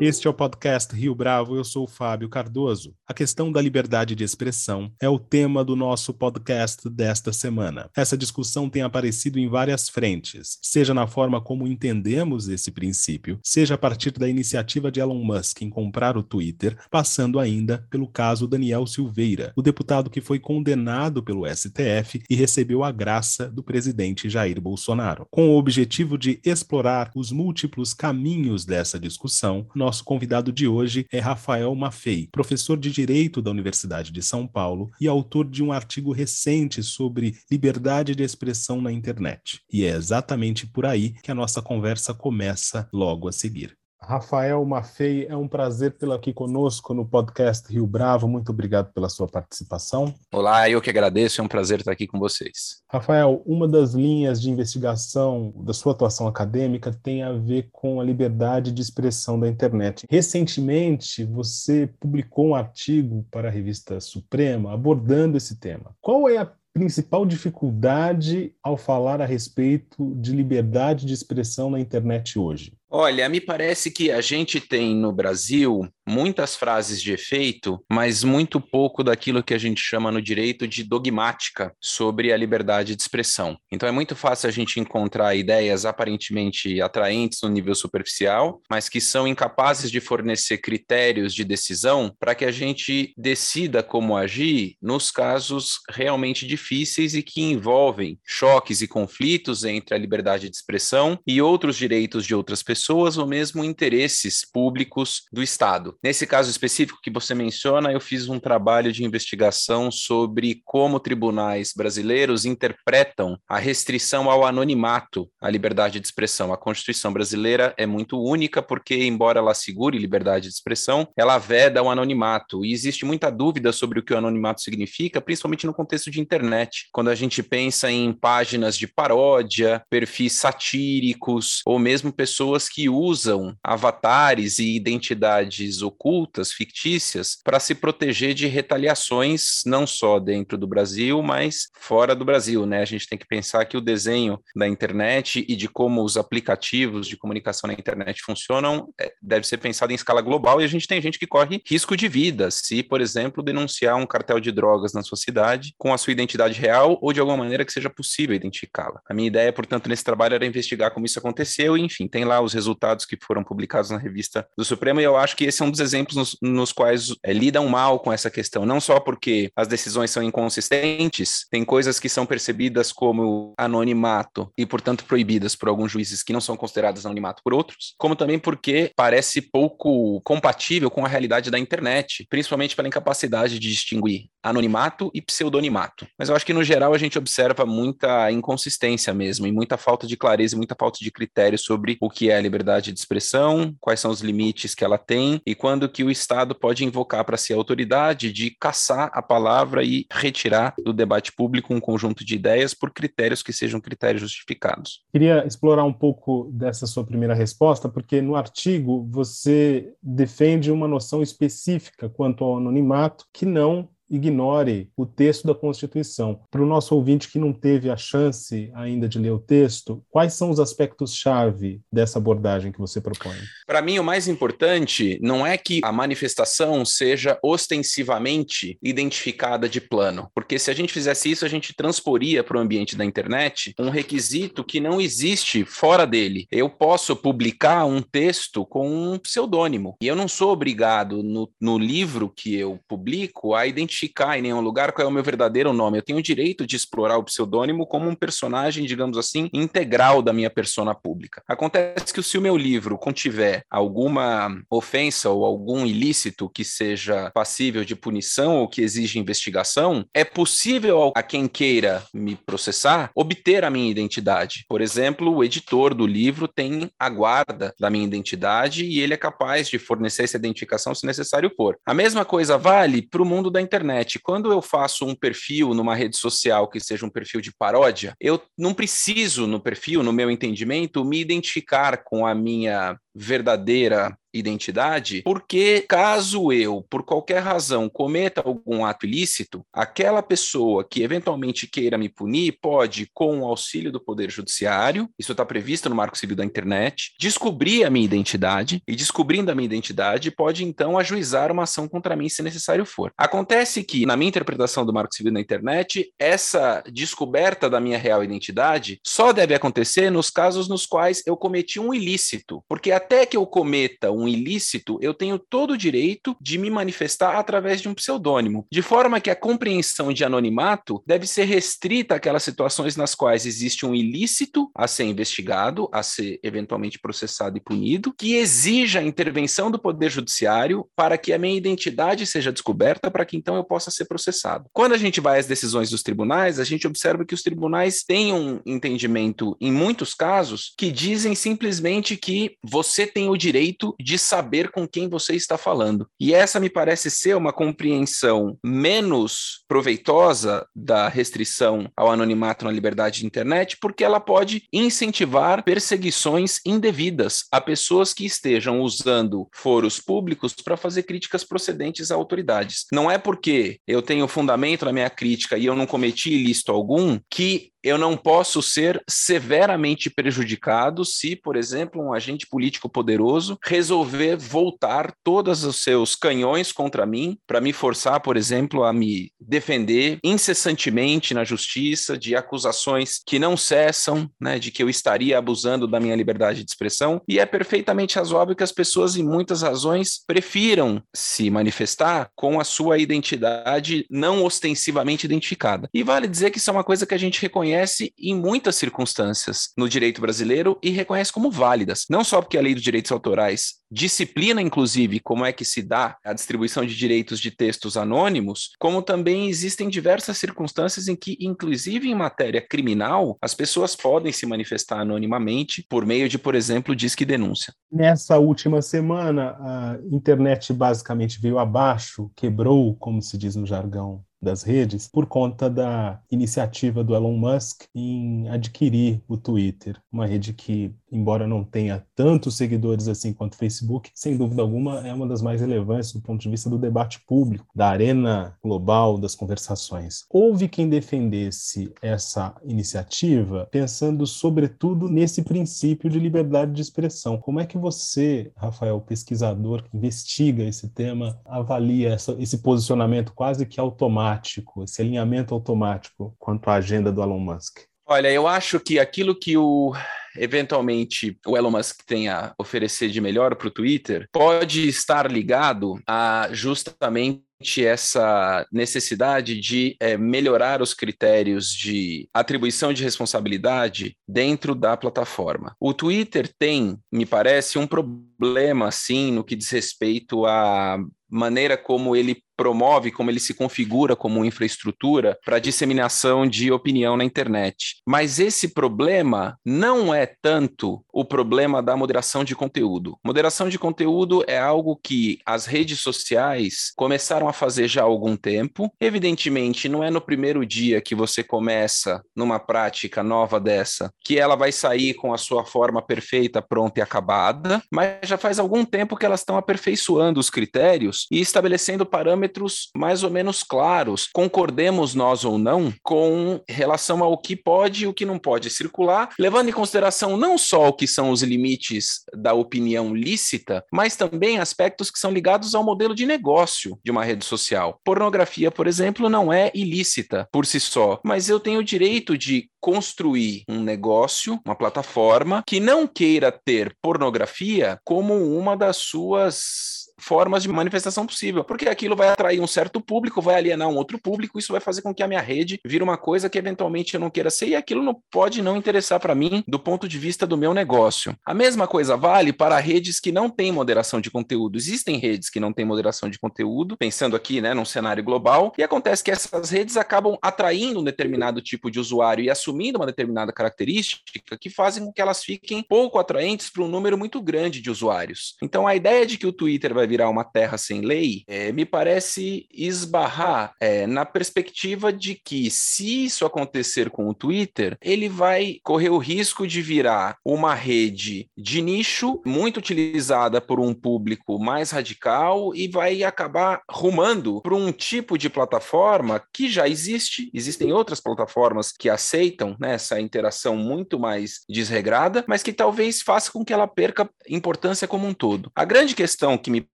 Este é o podcast Rio Bravo, eu sou o Fábio Cardoso. A questão da liberdade de expressão é o tema do nosso podcast desta semana. Essa discussão tem aparecido em várias frentes, seja na forma como entendemos esse princípio, seja a partir da iniciativa de Elon Musk em comprar o Twitter, passando ainda pelo caso Daniel Silveira, o deputado que foi condenado pelo STF e recebeu a graça do presidente Jair Bolsonaro. Com o objetivo de explorar os múltiplos caminhos dessa discussão, nós nosso convidado de hoje é Rafael Maffei, professor de Direito da Universidade de São Paulo e autor de um artigo recente sobre liberdade de expressão na internet. E é exatamente por aí que a nossa conversa começa logo a seguir. Rafael Maffei, é um prazer tê-lo aqui conosco no podcast Rio Bravo. Muito obrigado pela sua participação. Olá, eu que agradeço, é um prazer estar aqui com vocês. Rafael, uma das linhas de investigação da sua atuação acadêmica tem a ver com a liberdade de expressão da internet. Recentemente, você publicou um artigo para a revista Suprema abordando esse tema. Qual é a principal dificuldade ao falar a respeito de liberdade de expressão na internet hoje? Olha, me parece que a gente tem no Brasil muitas frases de efeito, mas muito pouco daquilo que a gente chama no direito de dogmática sobre a liberdade de expressão. Então é muito fácil a gente encontrar ideias aparentemente atraentes no nível superficial, mas que são incapazes de fornecer critérios de decisão para que a gente decida como agir nos casos realmente difíceis e que envolvem choques e conflitos entre a liberdade de expressão e outros direitos de outras pessoas ou mesmo interesses públicos do Estado. Nesse caso específico que você menciona, eu fiz um trabalho de investigação sobre como tribunais brasileiros interpretam a restrição ao anonimato à liberdade de expressão. A Constituição brasileira é muito única porque, embora ela assegure liberdade de expressão, ela veda o anonimato. E existe muita dúvida sobre o que o anonimato significa, principalmente no contexto de internet. Quando a gente pensa em páginas de paródia, perfis satíricos ou mesmo pessoas que usam avatares e identidades ocultas, fictícias, para se proteger de retaliações não só dentro do Brasil, mas fora do Brasil, né? A gente tem que pensar que o desenho da internet e de como os aplicativos de comunicação na internet funcionam é, deve ser pensado em escala global e a gente tem gente que corre risco de vida se, por exemplo, denunciar um cartel de drogas na sua cidade com a sua identidade real ou de alguma maneira que seja possível identificá-la. A minha ideia, portanto, nesse trabalho era investigar como isso aconteceu e, enfim, tem lá os resultados que foram publicados na revista do Supremo, e eu acho que esse é um dos exemplos nos, nos quais é, lidam mal com essa questão, não só porque as decisões são inconsistentes, tem coisas que são percebidas como anonimato e, portanto, proibidas por alguns juízes que não são consideradas anonimato por outros, como também porque parece pouco compatível com a realidade da internet, principalmente pela incapacidade de distinguir anonimato e pseudonimato. Mas eu acho que, no geral, a gente observa muita inconsistência mesmo, e muita falta de clareza e muita falta de critério sobre o que é a liberdade de expressão, quais são os limites que ela tem e quando que o Estado pode invocar para si a autoridade de caçar a palavra e retirar do debate público um conjunto de ideias por critérios que sejam critérios justificados. Queria explorar um pouco dessa sua primeira resposta, porque no artigo você defende uma noção específica quanto ao anonimato que não ignore o texto da Constituição. Para o nosso ouvinte que não teve a chance ainda de ler o texto, quais são os aspectos-chave dessa abordagem que você propõe? Para mim, o mais importante não é que a manifestação seja ostensivamente identificada de plano, porque se a gente fizesse isso, a gente transporia para o ambiente da internet um requisito que não existe fora dele. Eu posso publicar um texto com um pseudônimo, e eu não sou obrigado, no, no livro que eu publico, a identificar identificar em nenhum lugar qual é o meu verdadeiro nome. Eu tenho o direito de explorar o pseudônimo como um personagem, digamos assim, integral da minha persona pública. Acontece que se o meu livro contiver alguma ofensa ou algum ilícito que seja passível de punição ou que exige investigação, é possível a quem queira me processar obter a minha identidade. Por exemplo, o editor do livro tem a guarda da minha identidade e ele é capaz de fornecer essa identificação se necessário for. A mesma coisa vale para o mundo da internet internet, quando eu faço um perfil numa rede social que seja um perfil de paródia, eu não preciso no perfil, no meu entendimento, me identificar com a minha verdadeira identidade, porque caso eu, por qualquer razão, cometa algum ato ilícito, aquela pessoa que eventualmente queira me punir pode, com o auxílio do Poder Judiciário, isso está previsto no Marco Civil da Internet, descobrir a minha identidade e, descobrindo a minha identidade, pode então ajuizar uma ação contra mim se necessário for. Acontece que, na minha interpretação do Marco Civil da Internet, essa descoberta da minha real identidade só deve acontecer nos casos nos quais eu cometi um ilícito, porque até que eu cometa um ilícito, eu tenho todo o direito de me manifestar através de um pseudônimo, de forma que a compreensão de anonimato deve ser restrita àquelas situações nas quais existe um ilícito a ser investigado, a ser eventualmente processado e punido, que exija a intervenção do Poder Judiciário para que a minha identidade seja descoberta, para que então eu possa ser processado. Quando a gente vai às decisões dos tribunais, a gente observa que os tribunais têm um entendimento, em muitos casos, que dizem simplesmente que você tem o direito de saber com quem você está falando. E essa me parece ser uma compreensão menos proveitosa da restrição ao anonimato na liberdade de internet, porque ela pode incentivar perseguições indevidas a pessoas que estejam usando foros públicos para fazer críticas procedentes a autoridades. Não é porque eu tenho fundamento na minha crítica e eu não cometi ilícito algum que eu não posso ser severamente prejudicado se, por exemplo, um agente político poderoso resolver voltar todos os seus canhões contra mim para me forçar, por exemplo, a me defender incessantemente na justiça de acusações que não cessam, né, de que eu estaria abusando da minha liberdade de expressão. E é perfeitamente razoável que as pessoas, em muitas razões, prefiram se manifestar com a sua identidade não ostensivamente identificada. E vale dizer que isso é uma coisa que a gente reconhece reconhece em muitas circunstâncias no direito brasileiro e reconhece como válidas. Não só porque a lei dos direitos autorais disciplina, inclusive, como é que se dá a distribuição de direitos de textos anônimos, como também existem diversas circunstâncias em que, inclusive em matéria criminal, as pessoas podem se manifestar anonimamente por meio de, por exemplo, disque denúncia. Nessa última semana, a internet basicamente veio abaixo, quebrou, como se diz no jargão das redes por conta da iniciativa do Elon Musk em adquirir o Twitter, uma rede que, embora não tenha tantos seguidores assim quanto o Facebook, sem dúvida alguma é uma das mais relevantes do ponto de vista do debate público, da arena global das conversações. Houve quem defendesse essa iniciativa pensando sobretudo nesse princípio de liberdade de expressão. Como é que você, Rafael, pesquisador que investiga esse tema, avalia essa, esse posicionamento quase que automático automático, esse alinhamento automático quanto à agenda do Elon Musk? Olha, eu acho que aquilo que o eventualmente o Elon Musk tem a oferecer de melhor para o Twitter pode estar ligado a justamente essa necessidade de é, melhorar os critérios de atribuição de responsabilidade dentro da plataforma. O Twitter tem, me parece, um problema assim no que diz respeito à maneira como ele promove, como ele se configura como infraestrutura para disseminação de opinião na internet. Mas esse problema não é tanto o problema da moderação de conteúdo. Moderação de conteúdo é algo que as redes sociais começaram a fazer já há algum tempo. Evidentemente, não é no primeiro dia que você começa numa prática nova dessa que ela vai sair com a sua forma perfeita, pronta e acabada, mas já faz algum tempo que elas estão aperfeiçoando os critérios e estabelecendo parâmetros parâmetros mais ou menos claros, concordemos nós ou não, com relação ao que pode e o que não pode circular, levando em consideração não só o que são os limites da opinião lícita, mas também aspectos que são ligados ao modelo de negócio de uma rede social. Pornografia, por exemplo, não é ilícita por si só, mas eu tenho o direito de construir um negócio, uma plataforma que não queira ter pornografia como uma das suas formas de manifestação possível, porque aquilo vai atrair um certo público, vai alienar um outro público, isso vai fazer com que a minha rede vire uma coisa que eventualmente eu não queira ser e aquilo não pode não interessar para mim do ponto de vista do meu negócio. A mesma coisa vale para redes que não têm moderação de conteúdo. Existem redes que não têm moderação de conteúdo, pensando aqui, né, num cenário global, e acontece que essas redes acabam atraindo um determinado tipo de usuário e assumindo uma determinada característica que fazem com que elas fiquem pouco atraentes para um número muito grande de usuários. Então a ideia de que o Twitter vai virar uma terra sem lei, é, me parece esbarrar é, na perspectiva de que, se isso acontecer com o Twitter, ele vai correr o risco de virar uma rede de nicho muito utilizada por um público mais radical e vai acabar rumando para um tipo de plataforma que já existe, existem outras plataformas que aceitam né, essa interação muito mais desregrada, mas que talvez faça com que ela perca importância como um todo. A grande questão que me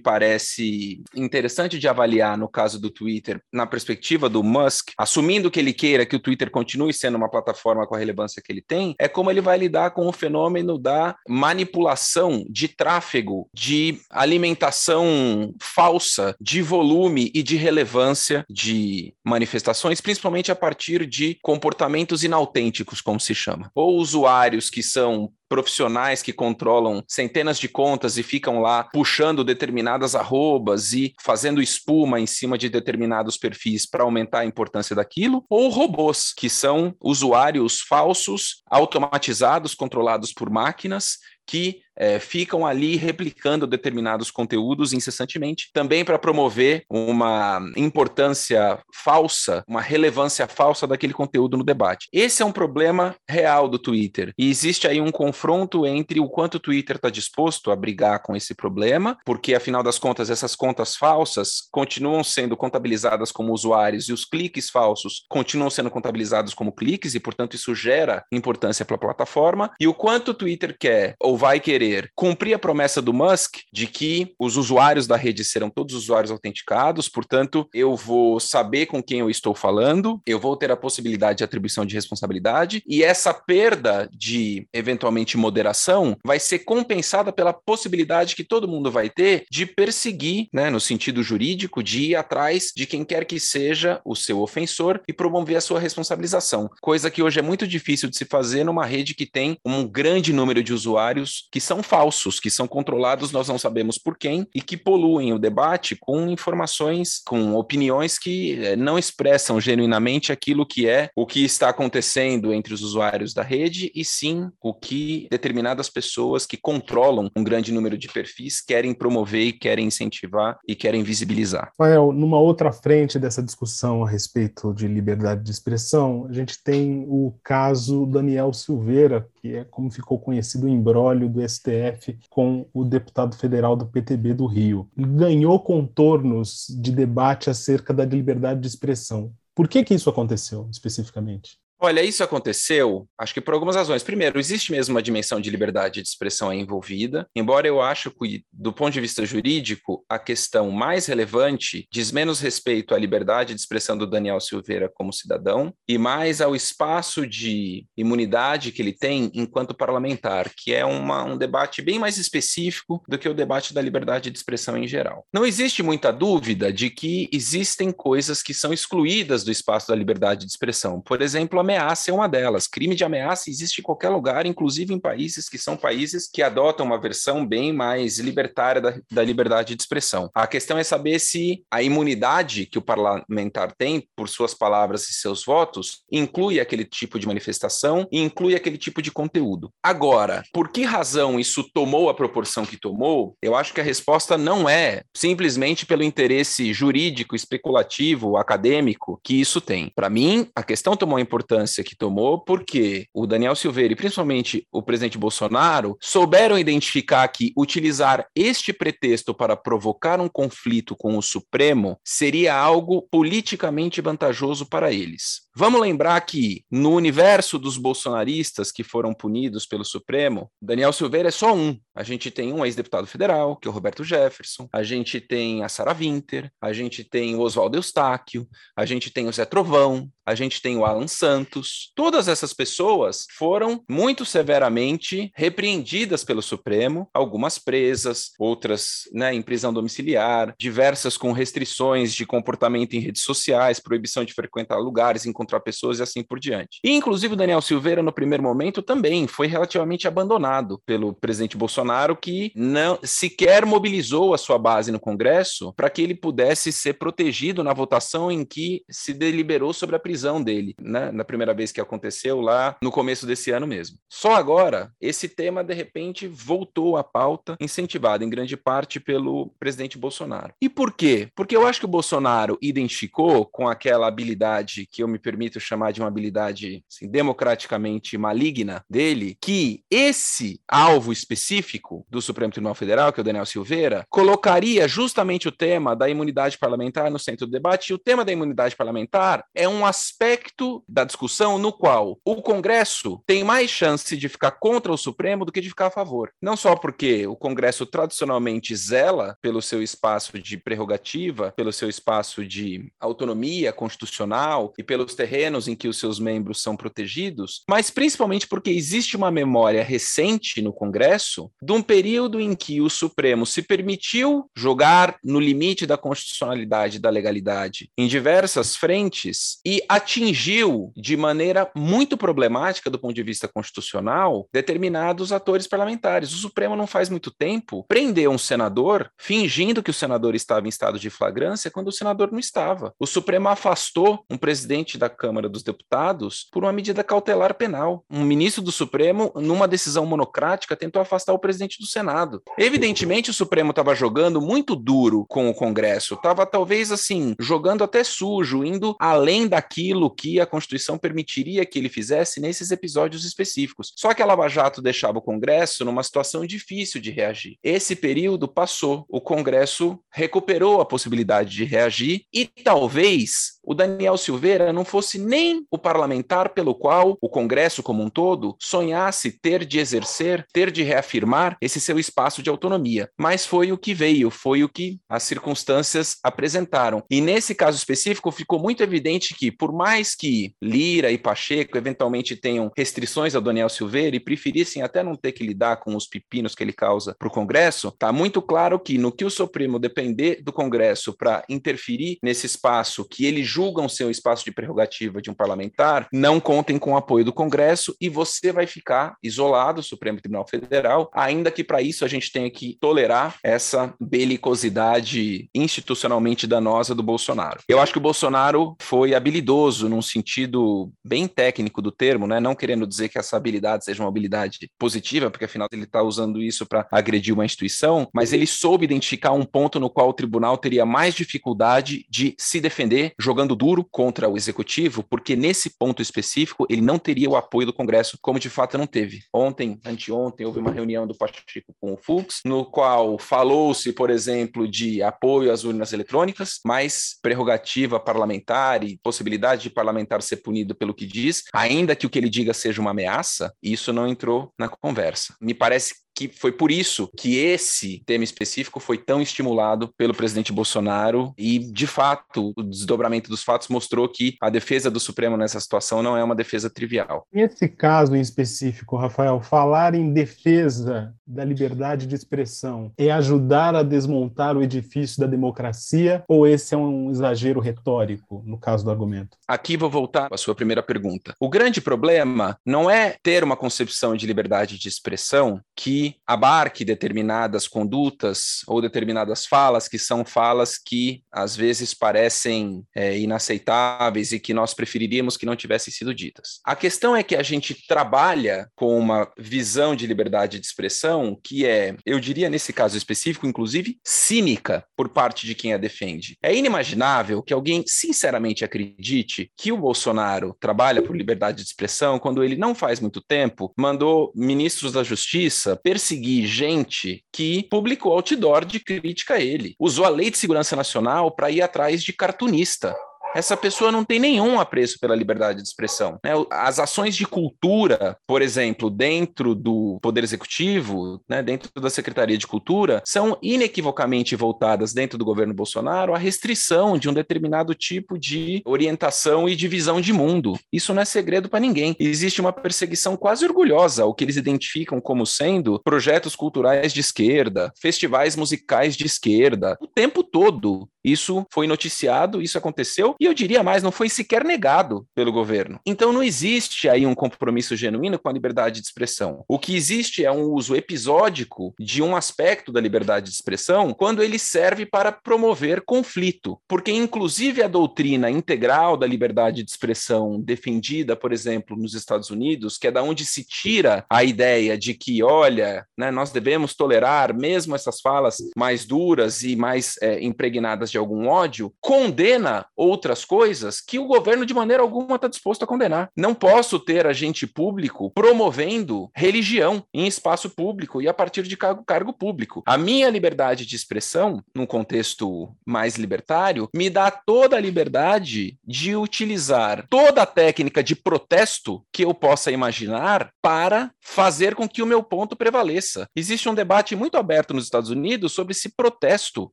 parece interessante de avaliar no caso do Twitter, na perspectiva do Musk, assumindo que ele queira que o Twitter continue sendo uma plataforma com a relevância que ele tem, é como ele vai lidar com o fenômeno da manipulação de tráfego, de alimentação falsa, de volume e de relevância de manifestações, principalmente a partir de comportamentos inautênticos, como se chama, ou usuários que são profissionais que controlam centenas de contas e ficam lá puxando determinadas arrobas e fazendo espuma em cima de determinados perfis para aumentar a importância daquilo, ou robôs, que são usuários falsos, automatizados, controlados por máquinas, que é, ficam ali replicando determinados conteúdos incessantemente, também para promover uma importância falsa, uma relevância falsa daquele conteúdo no debate. Esse é um problema real do Twitter. E existe aí um confronto entre o quanto o Twitter está disposto a brigar com esse problema, porque afinal das contas, essas contas falsas continuam sendo contabilizadas como usuários e os cliques falsos continuam sendo contabilizados como cliques, e portanto isso gera importância para a plataforma, e o quanto o Twitter quer ou vai querer querer cumprir a promessa do Musk de que os usuários da rede serão todos usuários autenticados, portanto, eu vou saber com quem eu estou falando, eu vou ter a possibilidade de atribuição de responsabilidade, e essa perda de, eventualmente, moderação vai ser compensada pela possibilidade que todo mundo vai ter de perseguir, né, no sentido jurídico, de ir atrás de quem quer que seja o seu ofensor e promover a sua responsabilização, coisa que hoje é muito difícil de se fazer numa rede que tem um grande número de usuários que são falsos, que são controlados, nós não sabemos por quem, e que poluem o debate com informações, com opiniões que eh, não expressam genuinamente aquilo que é o que está acontecendo entre os usuários da rede, e sim o que determinadas pessoas que controlam um grande número de perfis querem promover e querem incentivar e querem visibilizar. Rafael, numa outra frente dessa discussão a respeito de liberdade de expressão, a gente tem o caso Daniel Silveira, que é como ficou conhecido o embrólio do STF com o deputado federal do PTB do Rio. Ganhou contornos de debate acerca da liberdade de expressão. Por que, que isso aconteceu especificamente? Olha, isso aconteceu, acho que por algumas razões. Primeiro, existe mesmo uma dimensão de liberdade de expressão envolvida, embora eu acho que, do ponto de vista jurídico, a questão mais relevante diz menos respeito à liberdade de expressão do Daniel Silveira como cidadão e mais ao espaço de imunidade que ele tem enquanto parlamentar, que é uma, um debate bem mais específico do que o debate da liberdade de expressão em geral. Não existe muita dúvida de que existem coisas que são excluídas do espaço da liberdade de expressão. Por exemplo, a ameaça é uma delas. Crime de ameaça existe em qualquer lugar, inclusive em países que são países que adotam uma versão bem mais libertária da, da liberdade de expressão. A questão é saber se a imunidade que o parlamentar tem por suas palavras e seus votos inclui aquele tipo de manifestação e inclui aquele tipo de conteúdo. Agora, por que razão isso tomou a proporção que tomou? Eu acho que a resposta não é simplesmente pelo interesse jurídico, especulativo, acadêmico que isso tem. Para mim, a questão tomou importância importância que tomou, porque o Daniel Silveira e principalmente o presidente Bolsonaro souberam identificar que utilizar este pretexto para provocar um conflito com o Supremo seria algo politicamente vantajoso para eles. Vamos lembrar que no universo dos bolsonaristas que foram punidos pelo Supremo, Daniel Silveira é só um. A gente tem um ex-deputado federal, que é o Roberto Jefferson, a gente tem a Sara Winter, a gente tem o Oswaldo Eustáquio, a gente tem o Zé Trovão, a gente tem o Alan Santos. Todas essas pessoas foram muito severamente repreendidas pelo Supremo, algumas presas, outras né, em prisão domiciliar, diversas com restrições de comportamento em redes sociais, proibição de frequentar lugares, encontrar pessoas e assim por diante. E, inclusive, o Daniel Silveira, no primeiro momento, também foi relativamente abandonado pelo presidente Bolsonaro, que não sequer mobilizou a sua base no Congresso para que ele pudesse ser protegido na votação em que se deliberou sobre a prisão dele, né? na primeira vez que aconteceu lá no começo desse ano mesmo. Só agora, esse tema, de repente, voltou à pauta, incentivado em grande parte pelo presidente Bolsonaro. E por quê? Porque eu acho que o Bolsonaro identificou com aquela habilidade que eu me permito chamar de uma habilidade assim, democraticamente maligna dele, que esse alvo específico do Supremo Tribunal Federal, que é o Daniel Silveira, colocaria justamente o tema da imunidade parlamentar no centro do debate. E o tema da imunidade parlamentar é um aspecto da discussão no qual o Congresso tem mais chance de ficar contra o Supremo do que de ficar a favor. Não só porque o Congresso tradicionalmente zela pelo seu espaço de prerrogativa, pelo seu espaço de autonomia constitucional e pelos terrenos em que os seus membros são protegidos, mas principalmente porque existe uma memória recente no Congresso de um período em que o Supremo se permitiu jogar no limite da constitucionalidade e da legalidade em diversas frentes e atingiu de maneira muito problemática do ponto de vista constitucional determinados atores parlamentares. O Supremo não faz muito tempo prendeu um senador fingindo que o senador estava em estado de flagrância quando o senador não estava. O Supremo afastou um presidente da Câmara dos Deputados por uma medida cautelar penal. Um ministro do Supremo, numa decisão monocrática, tentou afastar o presidente do Senado. Evidentemente, o Supremo estava jogando muito duro com o Congresso, estava talvez assim, jogando até sujo, indo além daquilo que a Constituição permitiria que ele fizesse nesses episódios específicos. Só que a Lava Jato deixava o Congresso numa situação difícil de reagir. Esse período passou, o Congresso recuperou a possibilidade de reagir e talvez o Daniel Silveira não fosse nem o parlamentar pelo qual o Congresso como um todo sonhasse ter de exercer, ter de reafirmar esse seu espaço de autonomia. Mas foi o que veio, foi o que as circunstâncias apresentaram. E nesse caso específico ficou muito evidente que, por mais que Lira e Pacheco eventualmente tenham restrições ao Daniel Silveira e preferissem até não ter que lidar com os pepinos que ele causa para o Congresso, está muito claro que no que o Supremo depender do Congresso para interferir nesse espaço que ele julgam ser um espaço de prerrogativa de um parlamentar, não contem com o apoio do Congresso e você vai ficar isolado, Supremo Tribunal Federal, ainda que para isso a gente tenha que tolerar essa belicosidade institucionalmente danosa do Bolsonaro. Eu acho que o Bolsonaro foi habilidoso num sentido bem técnico do termo, né? Não querendo dizer que essa habilidade seja uma habilidade positiva, porque afinal ele está usando isso para agredir uma instituição, mas ele soube identificar um ponto no qual o tribunal teria mais dificuldade de se defender jogando duro contra o executivo, porque nesse ponto específico ele não teria o apoio do Congresso, como de fato não teve. Ontem, anteontem, houve uma reunião do Pacheco com o Fux, no qual falou-se, por exemplo, de apoio às urnas eletrônicas, mas prerrogativa parlamentar e possibilidade de parlamentar ser punido pelo que diz, ainda que o que ele diga seja uma ameaça, isso não entrou na conversa. Me parece que foi por isso que esse tema específico foi tão estimulado pelo presidente Bolsonaro e, de fato, o desdobramento dos fatos mostrou que a defesa do Supremo nessa situação não é uma defesa trivial. Nesse caso em específico, Rafael, falar em defesa da liberdade de expressão é ajudar a desmontar o edifício da democracia ou esse é um exagero retórico no caso do argumento? Aqui vou voltar à sua primeira pergunta. O grande problema não é ter uma concepção de liberdade de expressão que abarque determinadas condutas ou determinadas falas que são falas que às vezes parecem é, inaceitáveis e que nós preferiríamos que não tivessem sido ditas. A questão é que a gente trabalha com uma visão de liberdade de expressão que é, eu diria nesse caso específico, inclusive, cínica por parte de quem a defende. É inimaginável que alguém sinceramente acredite que o Bolsonaro trabalha por liberdade de expressão quando ele não faz muito tempo mandou ministros da Justiça perseguir gente que publicou outdoor de crítica a ele. Usou a Lei de Segurança Nacional para ir atrás de cartunista essa pessoa não tem nenhum apreço pela liberdade de expressão. Né? As ações de cultura, por exemplo, dentro do Poder Executivo, né, dentro da Secretaria de Cultura, são inequivocamente voltadas dentro do governo Bolsonaro à restrição de um determinado tipo de orientação e divisão de mundo. Isso não é segredo para ninguém. Existe uma perseguição quase orgulhosa ao que eles identificam como sendo projetos culturais de esquerda, festivais musicais de esquerda, o tempo todo. Isso foi noticiado, isso aconteceu, e eu diria mais, não foi sequer negado pelo governo. Então não existe aí um compromisso genuíno com a liberdade de expressão. O que existe é um uso episódico de um aspecto da liberdade de expressão quando ele serve para promover conflito, porque inclusive a doutrina integral da liberdade de expressão defendida, por exemplo, nos Estados Unidos, que é da onde se tira a ideia de que, olha, né, nós devemos tolerar mesmo essas falas mais duras e mais é, impregnadas de algum ódio, condena outras coisas que o governo de maneira alguma está disposto a condenar. Não posso ter agente público promovendo religião em espaço público e a partir de cargo, cargo público. A minha liberdade de expressão, num contexto mais libertário, me dá toda a liberdade de utilizar toda a técnica de protesto que eu possa imaginar para fazer com que o meu ponto prevaleça. Existe um debate muito aberto nos Estados Unidos sobre se protesto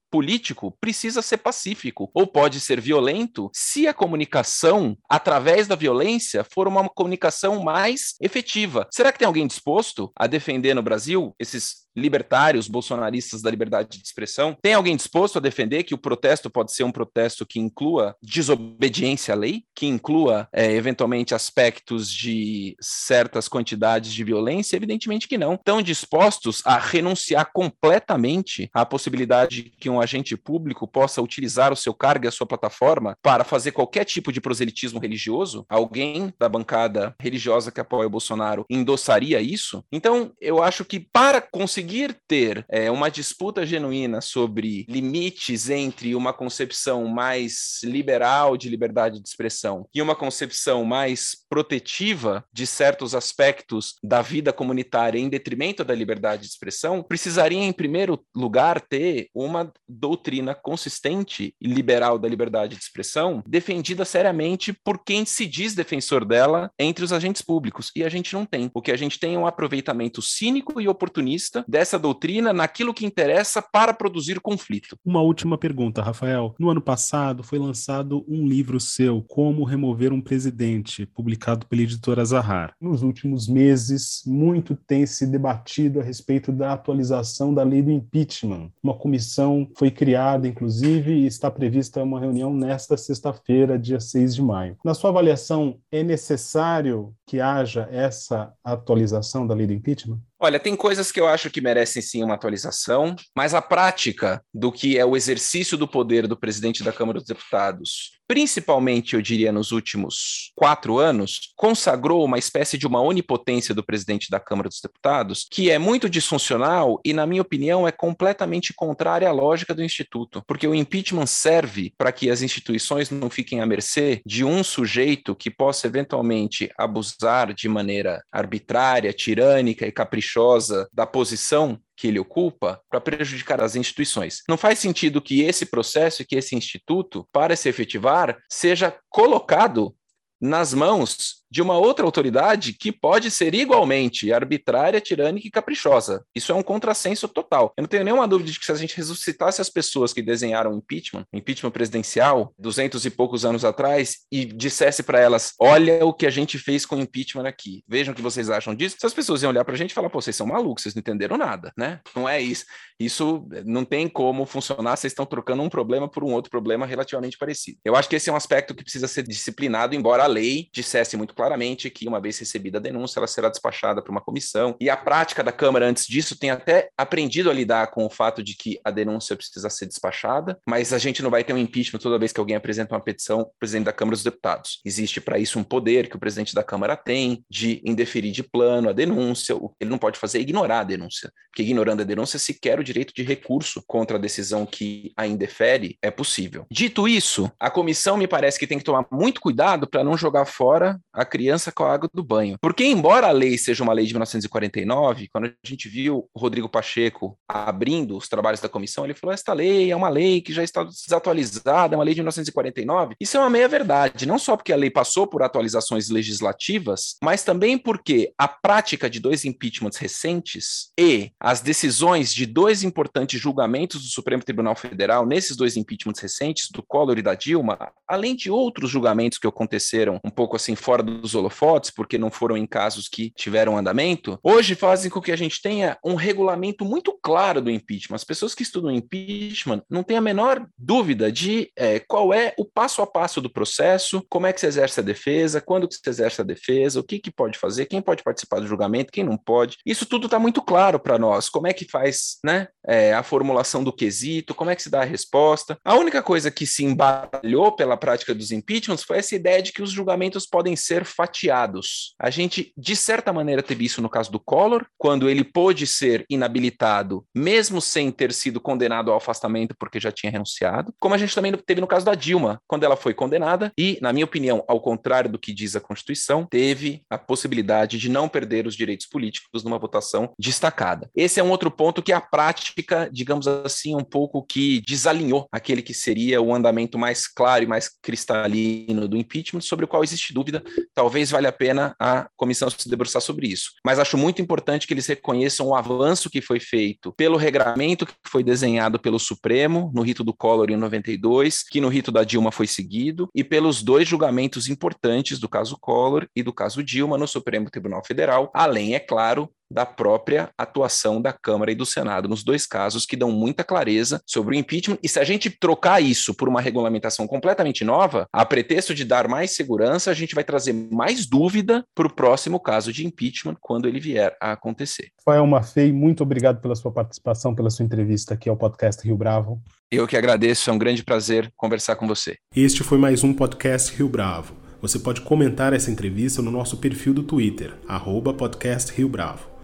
político precisa ser pacífico ou pode ser violento se a comunicação através da violência for uma comunicação mais efetiva. Será que tem alguém disposto a defender no Brasil esses libertários, bolsonaristas da liberdade de expressão. Tem alguém disposto a defender que o protesto pode ser um protesto que inclua desobediência à lei, que inclua, é, eventualmente, aspectos de certas quantidades de violência? Evidentemente que não. Estão dispostos a renunciar completamente à possibilidade que um agente público possa utilizar o seu cargo e a sua plataforma para fazer qualquer tipo de proselitismo religioso? Alguém da bancada religiosa que apoia o Bolsonaro endossaria isso? Então, eu acho que para conseguir conseguir ter é, uma disputa genuína sobre limites entre uma concepção mais liberal de liberdade de expressão e uma concepção mais protetiva de certos aspectos da vida comunitária em detrimento da liberdade de expressão, precisaria, em primeiro lugar, ter uma doutrina consistente e liberal da liberdade de expressão defendida seriamente por quem se diz defensor dela entre os agentes públicos. E a gente não tem. O que a gente tem é um aproveitamento cínico e oportunista dessa doutrina naquilo que interessa para produzir conflito. Uma última pergunta, Rafael. No ano passado foi lançado um livro seu, Como Remover um Presidente, publicado pela editora Zahar. Nos últimos meses, muito tem se debatido a respeito da atualização da lei do impeachment. Uma comissão foi criada, inclusive, e está prevista uma reunião nesta sexta-feira, dia 6 de maio. Na sua avaliação, é necessário que haja essa atualização da lei do impeachment? Olha, tem coisas que eu acho que merecem sim uma atualização, mas a prática do que é o exercício do poder do presidente da Câmara dos Deputados, principalmente, eu diria, nos últimos quatro anos, consagrou uma espécie de uma onipotência do presidente da Câmara dos Deputados, que é muito disfuncional e, na minha opinião, é completamente contrária à lógica do Instituto, porque o impeachment serve para que as instituições não fiquem à mercê de um sujeito que possa eventualmente abusar de maneira arbitrária, tirânica e caprichosa da posição que ele ocupa para prejudicar as instituições. Não faz sentido que esse processo e que esse instituto, para se efetivar, seja colocado nas mãos de uma outra autoridade que pode ser igualmente arbitrária, tirânica e caprichosa. Isso é um contrassenso total. Eu não tenho nenhuma dúvida de que se a gente ressuscitasse as pessoas que desenharam o impeachment, impeachment presidencial, duzentos e poucos anos atrás, e dissesse para elas: olha o que a gente fez com o impeachment aqui, vejam o que vocês acham disso, as pessoas iam olhar para a gente e falar: pô, vocês são malucos, vocês não entenderam nada, né? Não é isso. Isso não tem como funcionar, vocês estão trocando um problema por um outro problema relativamente parecido. Eu acho que esse é um aspecto que precisa ser disciplinado, embora a lei dissesse muito claramente que, uma vez recebida a denúncia, ela será despachada para uma comissão. E a prática da Câmara, antes disso, tem até aprendido a lidar com o fato de que a denúncia precisa ser despachada, mas a gente não vai ter um impeachment toda vez que alguém apresenta uma petição ao presidente da Câmara dos Deputados. Existe para isso um poder que o presidente da Câmara tem de indeferir de plano a denúncia. O que ele não pode fazer é ignorar a denúncia, porque ignorando a denúncia, sequer o direito de recurso contra a decisão que a indefere é possível. Dito isso, a comissão me parece que tem que tomar muito cuidado para não jogar fora a criança com a água do banho. Porque, embora a lei seja uma lei de 1949, quando a gente viu o Rodrigo Pacheco abrindo os trabalhos da comissão, ele falou: esta lei é uma lei que já está desatualizada, é uma lei de 1949. Isso é uma meia-verdade, não só porque a lei passou por atualizações legislativas, mas também porque a prática de dois impeachments recentes e as decisões de dois importantes julgamentos do Supremo Tribunal Federal nesses dois impeachments recentes, do Collor e da Dilma, além de outros julgamentos que aconteceram um pouco assim fora do dos holofotes, porque não foram em casos que tiveram andamento, hoje fazem com que a gente tenha um regulamento muito claro do impeachment. As pessoas que estudam impeachment não têm a menor dúvida de é, qual é o passo a passo do processo, como é que se exerce a defesa, quando que se exerce a defesa, o que, que pode fazer, quem pode participar do julgamento, quem não pode. Isso tudo está muito claro para nós. Como é que faz né, é, a formulação do quesito, como é que se dá a resposta. A única coisa que se embalhou pela prática dos impeachments foi essa ideia de que os julgamentos podem ser fatiados. A gente, de certa maneira, teve isso no caso do Collor, quando ele pôde ser inabilitado, mesmo sem ter sido condenado ao afastamento porque já tinha renunciado, como a gente também teve no caso da Dilma, quando ela foi condenada e, na minha opinião, ao contrário do que diz a Constituição, teve a possibilidade de não perder os direitos políticos numa votação destacada. Esse é um outro ponto que a prática, digamos assim, um pouco que desalinhou aquele que seria o andamento mais claro e mais cristalino do impeachment, sobre o qual existe dúvida. Talvez valha a pena a comissão se debruçar sobre isso. Mas acho muito importante que eles reconheçam o avanço que foi feito pelo regramento que foi desenhado pelo Supremo, no rito do Collor em 92, que no rito da Dilma foi seguido, e pelos dois julgamentos importantes do caso Collor e do caso Dilma no Supremo Tribunal Federal, além, é claro, da própria atuação da Câmara e do Senado nos dois casos que dão muita clareza sobre o impeachment. E se a gente trocar isso por uma regulamentação completamente nova, a pretexto de dar mais segurança, a gente vai trazer mais dúvida para o próximo caso de impeachment quando ele vier a acontecer. Rafael Maffei, muito obrigado pela sua participação, pela sua entrevista aqui ao podcast Rio Bravo. Eu que agradeço, é um grande prazer conversar com você. Este foi mais um podcast Rio Bravo. Você pode comentar essa entrevista no nosso perfil do Twitter, arroba podcast Rio Bravo